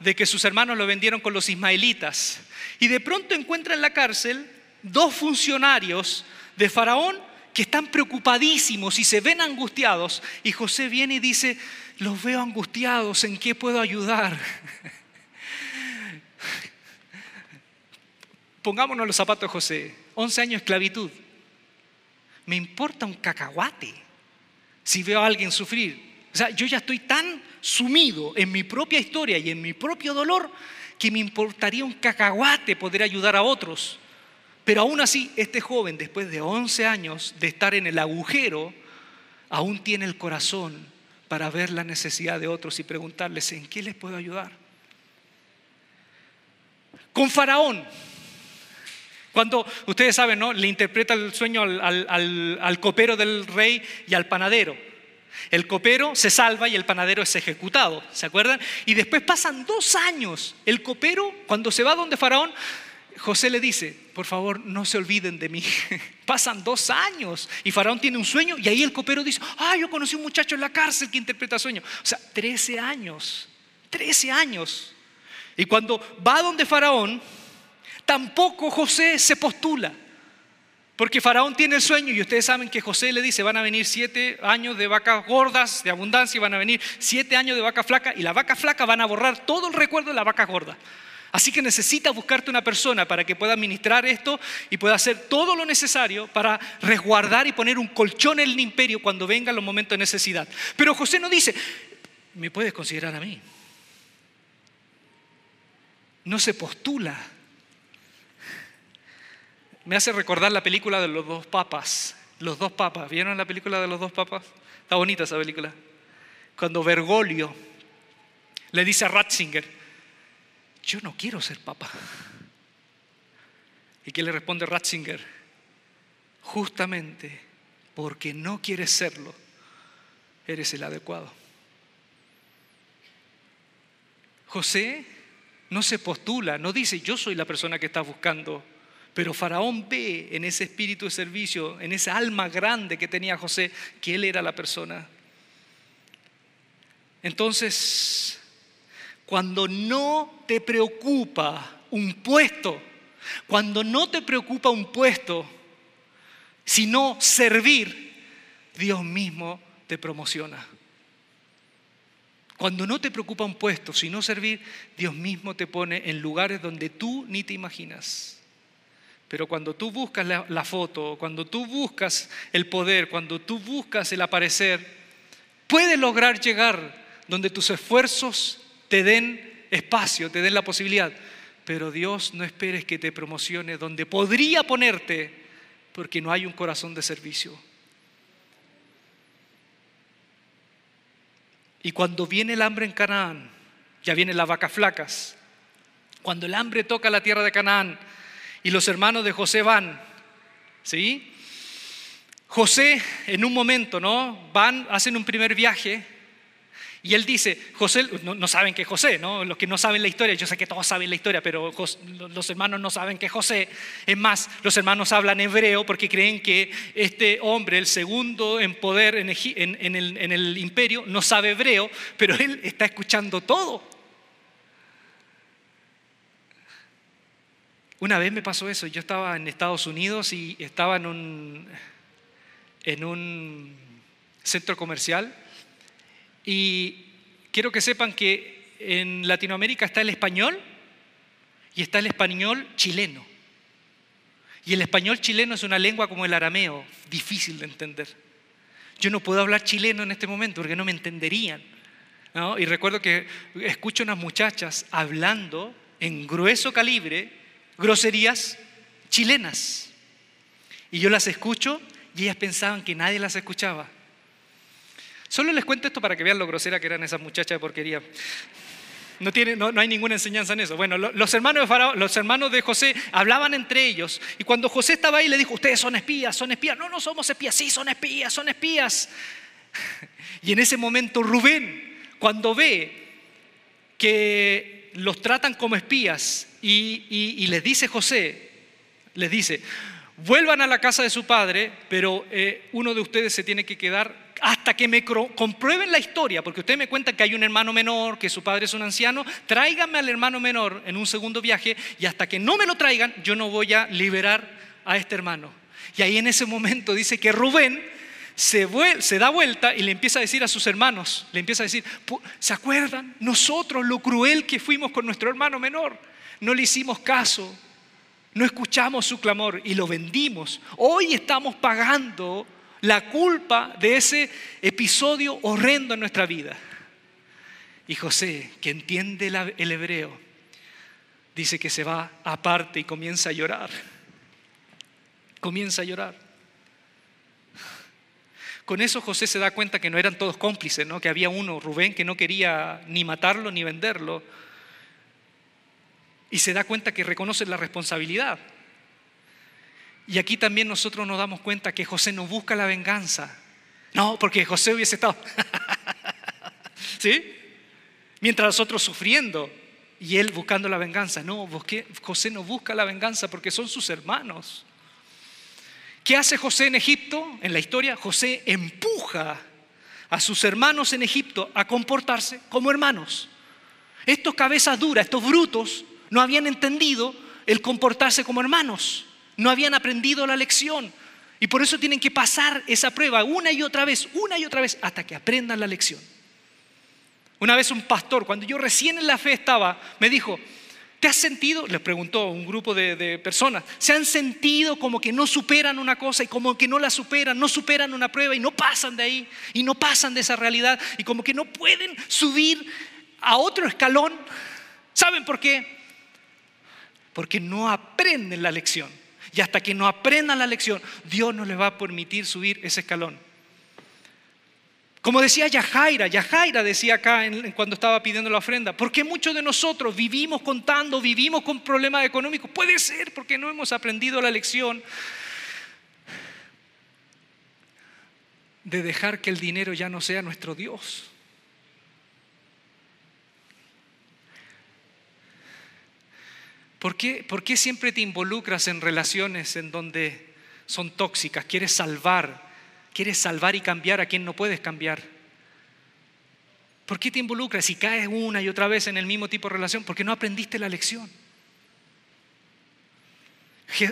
de que sus hermanos lo vendieron con los ismaelitas. Y de pronto encuentra en la cárcel dos funcionarios de Faraón que están preocupadísimos y se ven angustiados. Y José viene y dice, los veo angustiados, ¿en qué puedo ayudar? <laughs> Pongámonos los zapatos José, 11 años de esclavitud. Me importa un cacahuate si veo a alguien sufrir. O sea, yo ya estoy tan sumido en mi propia historia y en mi propio dolor que me importaría un cacahuate poder ayudar a otros. Pero aún así, este joven, después de 11 años de estar en el agujero, aún tiene el corazón para ver la necesidad de otros y preguntarles, ¿en qué les puedo ayudar? Con Faraón, cuando ustedes saben, ¿no? Le interpreta el sueño al, copero del rey y al panadero. El copero se salva y el panadero es ejecutado, ¿se acuerdan? Y después pasan dos años. El copero, cuando se va donde Faraón, José le dice, por favor, no se olviden de mí. <laughs> Pasan dos años y Faraón tiene un sueño y ahí el copero dice, ah, yo conocí un muchacho en la cárcel que interpreta sueños. O sea, 13 años, 13 años. Y cuando va donde Faraón, tampoco José se postula. Porque Faraón tiene el sueño y ustedes saben que José le dice, van a venir siete años de vacas gordas, de abundancia, y van a venir siete años de vaca flaca, y la vaca flaca van a borrar todo el recuerdo de la vaca gorda. Así que necesitas buscarte una persona para que pueda administrar esto y pueda hacer todo lo necesario para resguardar y poner un colchón en el imperio cuando vengan los momentos de necesidad. Pero José no dice, me puedes considerar a mí. No se postula. Me hace recordar la película de los dos papas. Los dos papas. ¿Vieron la película de los dos papas? Está bonita esa película. Cuando Bergoglio le dice a Ratzinger, yo no quiero ser papa. ¿Y qué le responde Ratzinger? Justamente porque no quieres serlo, eres el adecuado. José no se postula, no dice yo soy la persona que estás buscando, pero Faraón ve en ese espíritu de servicio, en esa alma grande que tenía José, que él era la persona. Entonces, cuando no te preocupa un puesto, cuando no te preocupa un puesto, sino servir, Dios mismo te promociona. Cuando no te preocupa un puesto, sino servir, Dios mismo te pone en lugares donde tú ni te imaginas. Pero cuando tú buscas la, foto, cuando tú buscas el poder, cuando tú buscas el aparecer, puedes lograr llegar donde tus esfuerzos te den espacio, te den la posibilidad. Pero Dios no esperes que te promocione donde podría ponerte porque no hay un corazón de servicio. Y cuando viene el hambre en Canaán, ya vienen las vacas flacas. Cuando el hambre toca la tierra de Canaán y los hermanos de José van, ¿sí? José en un momento, ¿no? Van, hacen un primer viaje y él dice, José, no, saben que José, ¿no? Los que no saben la historia, yo sé que todos saben la historia, pero los hermanos no saben que José. Es más, los hermanos hablan hebreo porque creen que este hombre, el segundo en poder en, el, en el imperio, no sabe hebreo, pero él está escuchando todo. Una vez me pasó eso, yo estaba en Estados Unidos y estaba en un, en un centro comercial y quiero que sepan que en Latinoamérica está el español y está el español chileno. Y el español chileno es una lengua como el arameo, difícil de entender. Yo no puedo hablar chileno en este momento porque no me entenderían. Y recuerdo que escucho unas muchachas hablando en grueso calibre groserías chilenas. Y yo las escucho y ellas pensaban que nadie las escuchaba. Solo les cuento esto para que vean lo grosera que eran esas muchachas de porquería. No, tiene, no, hay ninguna enseñanza en eso. Bueno, los hermanos, de los hermanos de José hablaban entre ellos y cuando José estaba ahí le dijo, ustedes son espías, son espías. No, no somos espías, sí, son espías, son espías. <laughs> Y en ese momento Rubén, cuando ve que los tratan como espías y, les dice José, les dice, vuelvan a la casa de su padre, pero eh, uno de ustedes se tiene que quedar hasta que me comprueben la historia, porque usted me cuenta que hay un hermano menor, que su padre es un anciano, tráiganme al hermano menor en un segundo viaje y hasta que no me lo traigan, yo no voy a liberar a este hermano. Y ahí en ese momento dice que Rubén se, da vuelta y le empieza a decir a sus hermanos, le empieza a decir, ¿se acuerdan? Nosotros lo cruel que fuimos con nuestro hermano menor, no le hicimos caso, no escuchamos su clamor y lo vendimos. Hoy estamos pagando la culpa de ese episodio horrendo en nuestra vida. Y José, que entiende el hebreo, dice que se va aparte y comienza a llorar. Comienza a llorar. Con eso José se da cuenta que no eran todos cómplices, ¿no? que había uno, Rubén, que no quería ni matarlo ni venderlo. Y se da cuenta que reconoce la responsabilidad. Y aquí también nosotros nos damos cuenta que José no busca la venganza. No, porque José hubiese estado. <laughs> ¿Sí? Mientras nosotros sufriendo y él buscando la venganza. No, José no busca la venganza porque son sus hermanos. ¿Qué hace José en Egipto? En la historia, José empuja a sus hermanos en Egipto a comportarse como hermanos. Estos cabezas duras, estos brutos, no habían entendido el comportarse como hermanos, no habían aprendido la lección. Y por eso tienen que pasar esa prueba una y otra vez, una y otra vez, hasta que aprendan la lección. Una vez un pastor, cuando yo recién en la fe estaba, me dijo, ¿te has sentido? Le preguntó un grupo de, personas, ¿se han sentido como que no superan una cosa y como que no la superan, no superan una prueba y no pasan de ahí y no pasan de esa realidad y como que no pueden subir a otro escalón? ¿Saben por qué? Porque no aprenden la lección. Y hasta que no aprendan la lección, Dios no les va a permitir subir ese escalón. Como decía Yajaira, Yajaira decía acá cuando estaba pidiendo la ofrenda, ¿por qué muchos de nosotros vivimos contando, vivimos con problemas económicos? Puede ser porque no hemos aprendido la lección de dejar que el dinero ya no sea nuestro Dios. ¿Por qué, ¿Por qué siempre te involucras en relaciones en donde son tóxicas? Quieres salvar Quieres salvar y cambiar a quien no puedes cambiar. ¿Por qué te involucras y caes una y otra vez en el mismo tipo de relación? Porque no aprendiste la lección.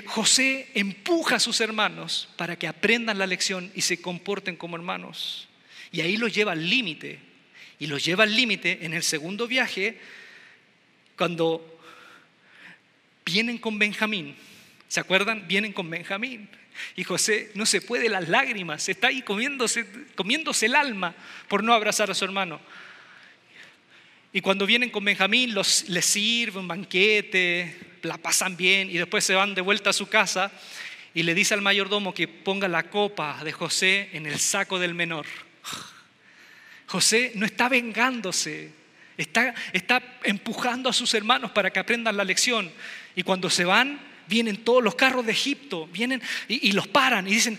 José empuja a sus hermanos para que aprendan la lección y se comporten como hermanos. Y ahí los lleva al límite. Y los lleva al límite en el segundo viaje cuando vienen con Benjamín. ¿Se acuerdan? Vienen con Benjamín. Y José no se puede las lágrimas, está ahí comiéndose, comiéndose el alma por no abrazar a su hermano. Y cuando vienen con Benjamín, los, les sirven un banquete, la pasan bien y después se van de vuelta a su casa y le dice al mayordomo que ponga la copa de José en el saco del menor. José no está vengándose, está, está empujando a sus hermanos para que aprendan la lección. Y cuando se van, vienen todos los carros de Egipto, vienen y, los paran y dicen,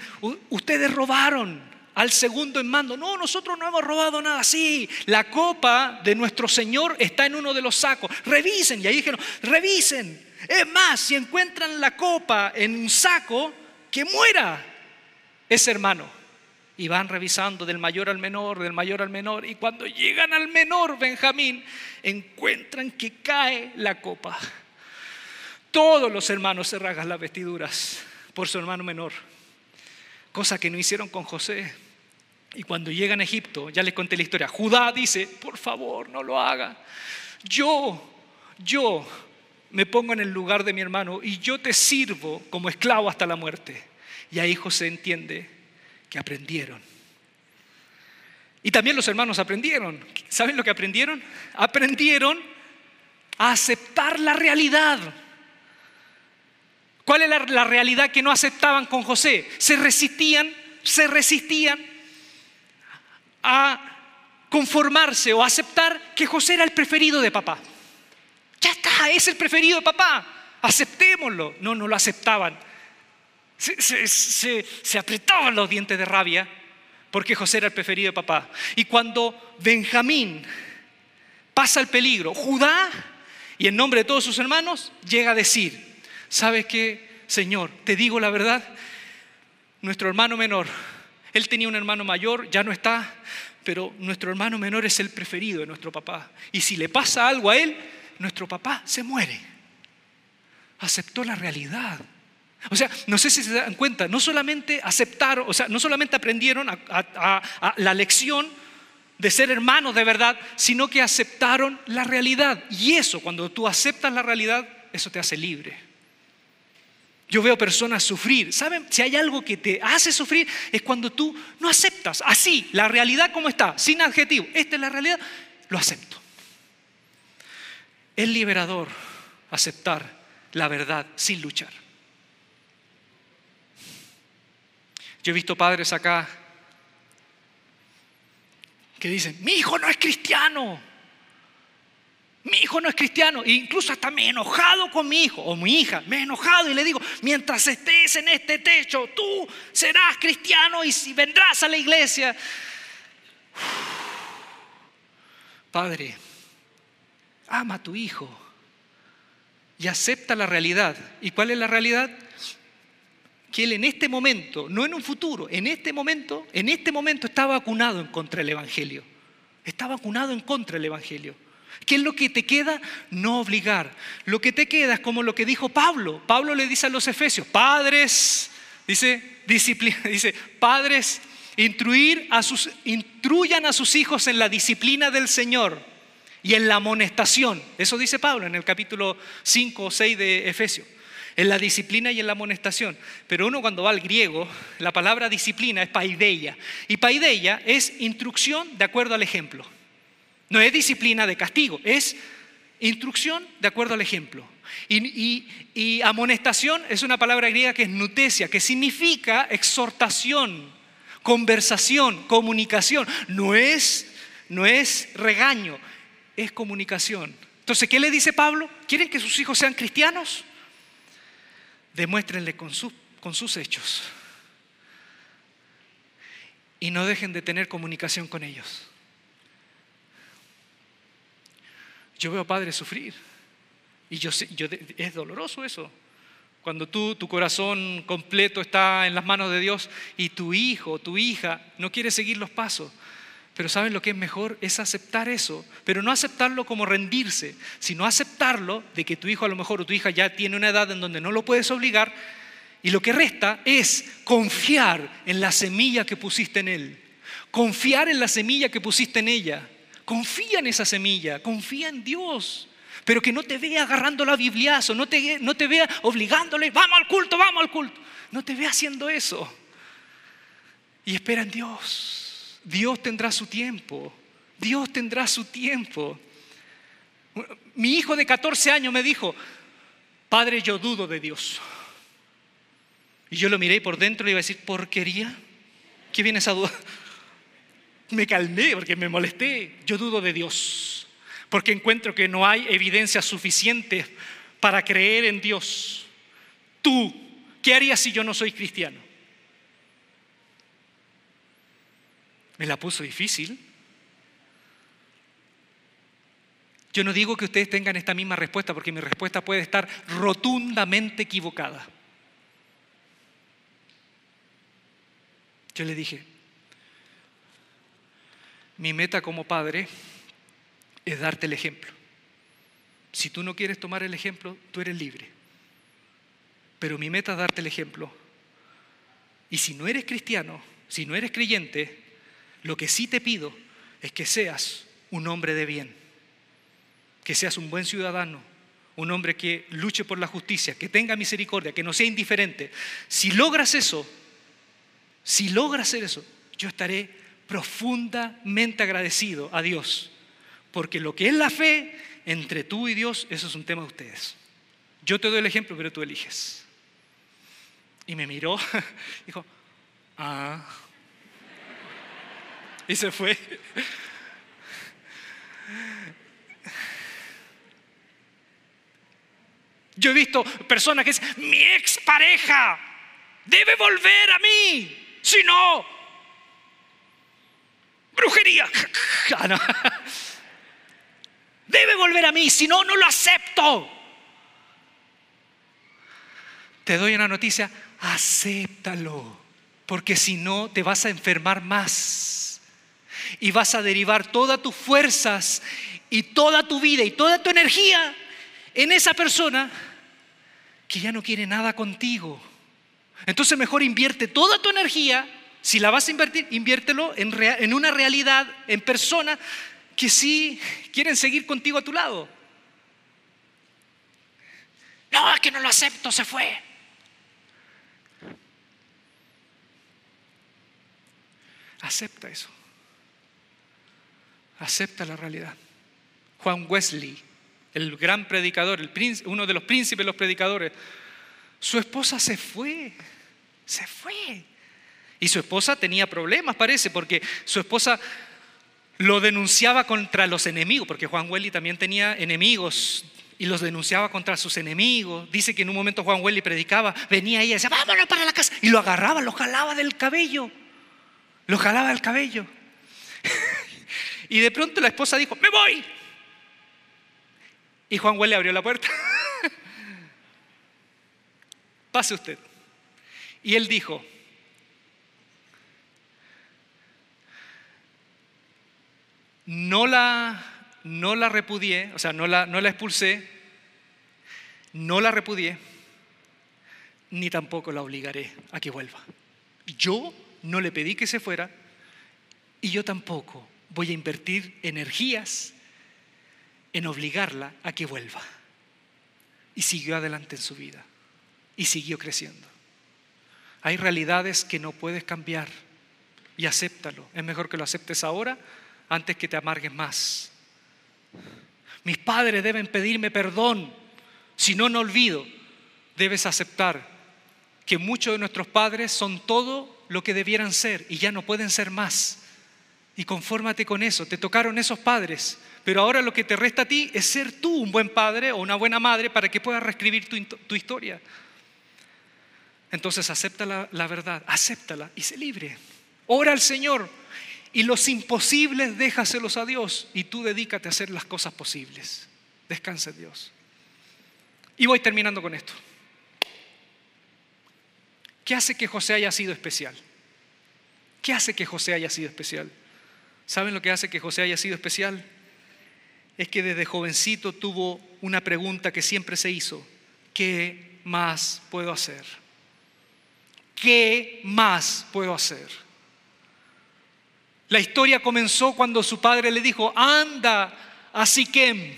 ustedes robaron al segundo en mando. No, nosotros no hemos robado nada. Sí, la copa de nuestro Señor está en uno de los sacos. Revisen. Y ahí dijeron, revisen. Es más, si encuentran la copa en un saco, que muera ese hermano. Y van revisando del mayor al menor, del mayor al menor. Y cuando llegan al menor, Benjamín, encuentran que cae la copa. Todos los hermanos se rasgan las vestiduras por su hermano menor, cosa que no hicieron con José. Y cuando llegan a Egipto, ya les conté la historia, Judá dice, por favor, no lo haga. Yo, yo me pongo en el lugar de mi hermano y yo te sirvo como esclavo hasta la muerte. Y ahí José entiende que aprendieron. Y también los hermanos aprendieron. ¿Saben lo que aprendieron? Aprendieron a aceptar la realidad. ¿Cuál es la, realidad que no aceptaban con José? Se resistían, se resistían a conformarse o aceptar que José era el preferido de papá. Ya está, es el preferido de papá. Aceptémoslo. No, no lo aceptaban. Se, apretaban los dientes de rabia porque José era el preferido de papá. Y cuando Benjamín pasa el peligro, Judá, y en nombre de todos sus hermanos, llega a decir, ¿Sabes qué, Señor? Te digo la verdad, nuestro hermano menor, él tenía un hermano mayor, ya no está, pero nuestro hermano menor es el preferido de nuestro papá. Y si le pasa algo a él, nuestro papá se muere. Aceptó la realidad. O sea, no sé si se dan cuenta, no solamente aceptaron, o sea, no solamente aprendieron la lección de ser hermanos de verdad, sino que aceptaron la realidad. Y eso, cuando tú aceptas la realidad, eso te hace libre. Yo veo personas sufrir. ¿Saben? Si hay algo que te hace sufrir es cuando tú no aceptas así la realidad como está, sin adjetivo. Esta es la realidad, lo acepto. Es liberador aceptar la verdad sin luchar. Yo he visto padres acá que dicen, mi hijo no es cristiano. Mi hijo no es cristiano. E incluso hasta me he enojado con mi hijo o mi hija. Me he enojado y le digo, mientras estés en este techo, tú serás cristiano y si vendrás a la iglesia. <sighs> Padre, ama a tu hijo y acepta la realidad. ¿Y cuál es la realidad? Que él en este momento, no en un futuro, en este momento, en este momento está vacunado en contra del Evangelio. Está vacunado en contra del Evangelio. ¿Qué es lo que te queda? No obligar. Lo que te queda es como lo que dijo Pablo. Pablo le dice a los efesios, padres, dice, disciplina, <laughs> dice, padres, instruir a sus, instruyan a sus hijos en la disciplina del Señor y en la amonestación. Eso dice Pablo en el capítulo 5 o 6 de Efesios. En la disciplina y en la amonestación. Pero uno cuando va al griego, la palabra disciplina es paideia. Y paideia es instrucción de acuerdo al ejemplo. No es disciplina de castigo, es instrucción de acuerdo al ejemplo. Y, amonestación es una palabra griega que es nutesia, que significa exhortación, conversación, comunicación. No es, no es regaño, es comunicación. Entonces, ¿qué le dice Pablo? ¿Quieren que sus hijos sean cristianos? Demuéstrenle con, con sus hechos. Y no dejen de tener comunicación con ellos. Yo veo padres sufrir. Y yo, yo, es doloroso eso. Cuando tú, tu corazón completo está en las manos de Dios y tu hijo tu hija no quiere seguir los pasos. Pero ¿saben lo que es mejor? Es aceptar eso. Pero no aceptarlo como rendirse, sino aceptarlo de que tu hijo a lo mejor o tu hija ya tiene una edad en donde no lo puedes obligar. Y lo que resta es confiar en la semilla que pusiste en él. Confiar en la semilla que pusiste en ella. Confía en esa semilla, confía en Dios. Pero que no te vea agarrando la bibliazo, no te, no te vea obligándole, vamos al culto, vamos al culto. No te vea haciendo eso. Y espera en Dios. Dios tendrá su tiempo. Dios tendrá su tiempo. Mi hijo de 14 años me dijo, Padre, yo dudo de Dios. Y yo lo miré por dentro y le iba a decir, ¿porquería? ¿Qué viene esa duda? Me calmé porque me molesté. Yo dudo de Dios, porque encuentro que no hay evidencia suficiente para creer en Dios. Tú, ¿qué harías si yo no soy cristiano? Me la puso difícil. Yo no digo que ustedes tengan esta misma respuesta porque mi respuesta puede estar rotundamente equivocada. Yo le dije, mi meta como padre es darte el ejemplo. Si tú no quieres tomar el ejemplo, tú eres libre. Pero mi meta es darte el ejemplo. Y si no eres cristiano, si no eres creyente, lo que sí te pido es que seas un hombre de bien, que seas un buen ciudadano, un hombre que luche por la justicia, que tenga misericordia, que no sea indiferente. Si logras eso, si logras hacer eso, yo estaré profundamente agradecido a Dios, porque lo que es la fe entre tú y Dios, eso es un tema de ustedes. Yo te doy el ejemplo, pero tú eliges. Y me miró, <laughs> dijo, ah, y se fue. Yo he visto personas que dicen, mi expareja debe volver a mí, si no, brujería. <laughs> Ah, Debe volver a mí, si no, no lo acepto. Te doy una noticia, acéptalo, porque si no te vas a enfermar más y vas a derivar todas tus fuerzas y toda tu vida y toda tu energía en esa persona que ya no quiere nada contigo. Entonces mejor invierte toda tu energía si la vas a invertir, inviértelo en, una realidad, en personas que sí quieren seguir contigo a tu lado. No, es que no lo acepto, se fue. Acepta eso. Acepta la realidad. Juan Wesley, el gran predicador, uno de los príncipes de los predicadores, su esposa se fue, se fue. Y su esposa tenía problemas, parece, porque su esposa lo denunciaba contra los enemigos, porque Juan Welly también tenía enemigos y los denunciaba contra sus enemigos. Dice que en un momento Juan Welly predicaba, venía ella y decía, vámonos para la casa, y lo agarraba, lo jalaba del cabello, lo jalaba del cabello. <laughs> y de pronto la esposa dijo, me voy. Y Juan Welly abrió la puerta. <laughs> Pase usted. Y él dijo, no la, no la repudié, o sea, no la, no la expulsé, no la repudié, ni tampoco la obligaré a que vuelva. Yo no le pedí que se fuera y yo tampoco voy a invertir energías en obligarla a que vuelva. Y siguió adelante en su vida y siguió creciendo. Hay realidades que no puedes cambiar y acéptalo. Es mejor que lo aceptes ahora antes que te amargues más. Mis padres deben pedirme perdón. Si no, no olvido. Debes aceptar que muchos de nuestros padres son todo lo que debieran ser y ya no pueden ser más. Y confórmate con eso. Te tocaron esos padres. Pero ahora lo que te resta a ti es ser tú un buen padre o una buena madre para que puedas reescribir tu, historia. Entonces acepta la, la verdad, acéptala y sé libre. Ora al Señor y los imposibles déjaselos a Dios y tú dedícate a hacer las cosas posibles. Descansa Dios. Y voy terminando con esto. ¿Qué hace que José haya sido especial? ¿Qué hace que José haya sido especial? ¿Saben lo que hace que José haya sido especial? Es que desde jovencito tuvo una pregunta que siempre se hizo. ¿Qué más puedo hacer? ¿Qué más puedo hacer? La historia comenzó cuando su padre le dijo, anda a Siquem,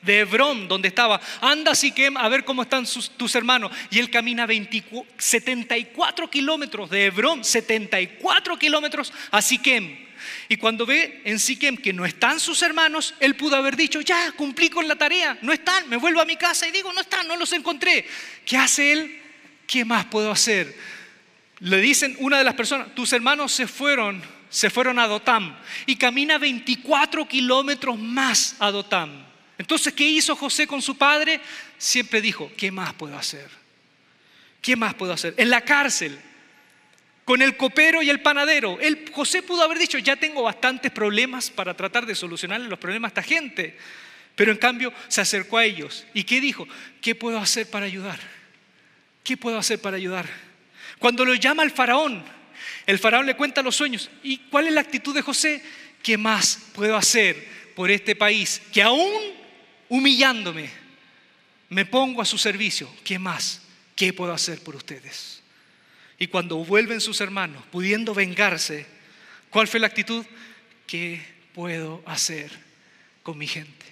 de Hebrón, donde estaba, anda a Siquem a ver cómo están tus hermanos. Y él camina 74 kilómetros de Hebrón, 74 kilómetros a Siquem. Y cuando ve en Siquem que no están sus hermanos, él pudo haber dicho, ya, cumplí con la tarea, no están, me vuelvo a mi casa y digo, no están, no los encontré. ¿Qué hace él? ¿Qué más puedo hacer? Le dicen una de las personas, tus hermanos se fueron se fueron a Dotam y camina 24 kilómetros más a Dotam. Entonces, ¿qué hizo José con su padre? Siempre dijo, ¿qué más puedo hacer? ¿Qué más puedo hacer? En la cárcel, con el copero y el panadero. El, José pudo haber dicho, ya tengo bastantes problemas para tratar de solucionarle los problemas a esta gente. Pero en cambio se acercó a ellos. ¿Y qué dijo? ¿Qué puedo hacer para ayudar? ¿Qué puedo hacer para ayudar? Cuando lo llama el faraón, el faraón le cuenta los sueños. ¿Y cuál es la actitud de José? ¿Qué más puedo hacer por este país? Que aún humillándome, me pongo a su servicio. ¿Qué más? ¿Qué puedo hacer por ustedes? Y cuando vuelven sus hermanos, pudiendo vengarse, ¿cuál fue la actitud? ¿Qué puedo hacer con mi gente?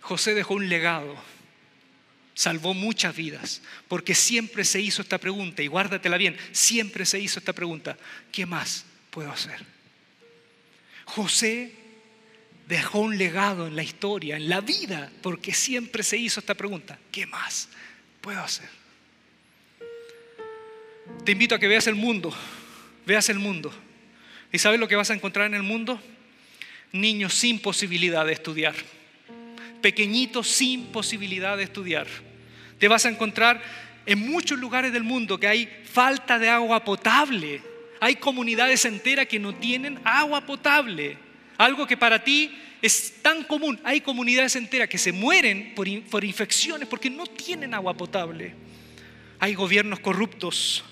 José dejó un legado salvó muchas vidas, porque siempre se hizo esta pregunta, y guárdatela bien, siempre se hizo esta pregunta, ¿qué más puedo hacer? José dejó un legado en la historia, en la vida, porque siempre se hizo esta pregunta, ¿qué más puedo hacer? Te invito a que veas el mundo, veas el mundo. ¿Y sabes lo que vas a encontrar en el mundo? Niños sin posibilidad de estudiar pequeñitos sin posibilidad de estudiar. Te vas a encontrar en muchos lugares del mundo que hay falta de agua potable. Hay comunidades enteras que no tienen agua potable. Algo que para ti es tan común. Hay comunidades enteras que se mueren por, infecciones porque no tienen agua potable. Hay gobiernos corruptos.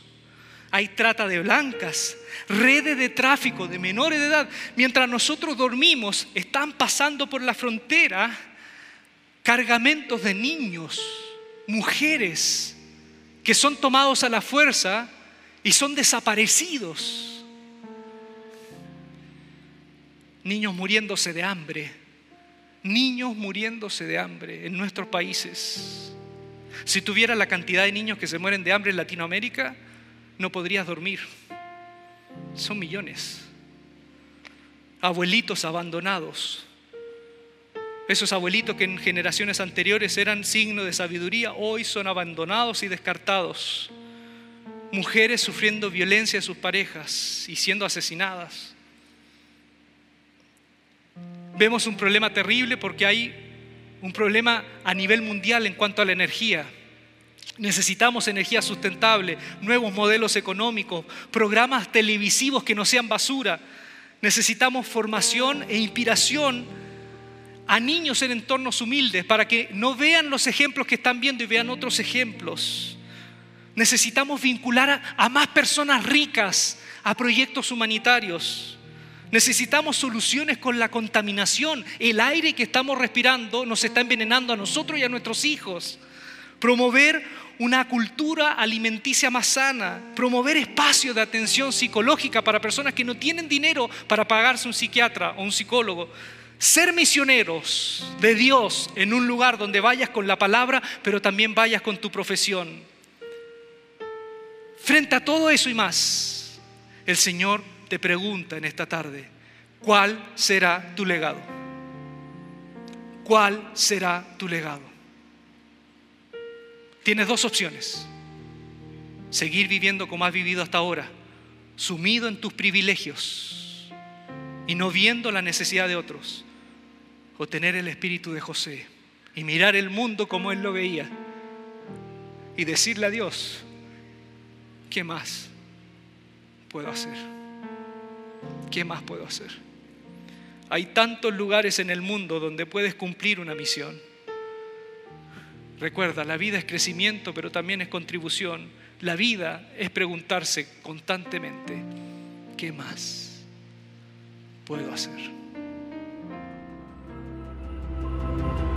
Hay trata de blancas, redes de tráfico de menores de edad. Mientras nosotros dormimos, están pasando por la frontera cargamentos de niños, mujeres, que son tomados a la fuerza y son desaparecidos. Niños muriéndose de hambre, niños muriéndose de hambre en nuestros países. Si tuviera la cantidad de niños que se mueren de hambre en Latinoamérica, no podrías dormir. Son millones. Abuelitos abandonados Esos abuelitos que en generaciones anteriores eran signo de sabiduría, hoy son abandonados y descartados. Mujeres sufriendo violencia de sus parejas y siendo asesinadas. Vemos un problema terrible porque hay un problema a nivel mundial en cuanto a la energía. Necesitamos energía sustentable, nuevos modelos económicos, programas televisivos que no sean basura. Necesitamos formación e inspiración a niños en entornos humildes para que no vean los ejemplos que están viendo y vean otros ejemplos. Necesitamos vincular a, más personas ricas a proyectos humanitarios. Necesitamos soluciones con la contaminación. El aire que estamos respirando nos está envenenando a nosotros y a nuestros hijos. Promover una cultura alimenticia más sana, promover espacios de atención psicológica para personas que no tienen dinero para pagarse un psiquiatra o un psicólogo. Ser misioneros de Dios en un lugar donde vayas con la palabra, pero también vayas con tu profesión. Frente a todo eso y más, el Señor te pregunta en esta tarde, ¿cuál será tu legado? ¿Cuál será tu legado? Tienes dos opciones. Seguir viviendo como has vivido hasta ahora, sumido en tus privilegios y no viendo la necesidad de otros. O tener el espíritu de José y mirar el mundo como él lo veía y decirle a Dios, ¿qué más puedo hacer? ¿Qué más puedo hacer? Hay tantos lugares en el mundo donde puedes cumplir una misión. Recuerda, la vida es crecimiento, pero también es contribución. La vida es preguntarse constantemente, ¿qué más puedo hacer? Thank you.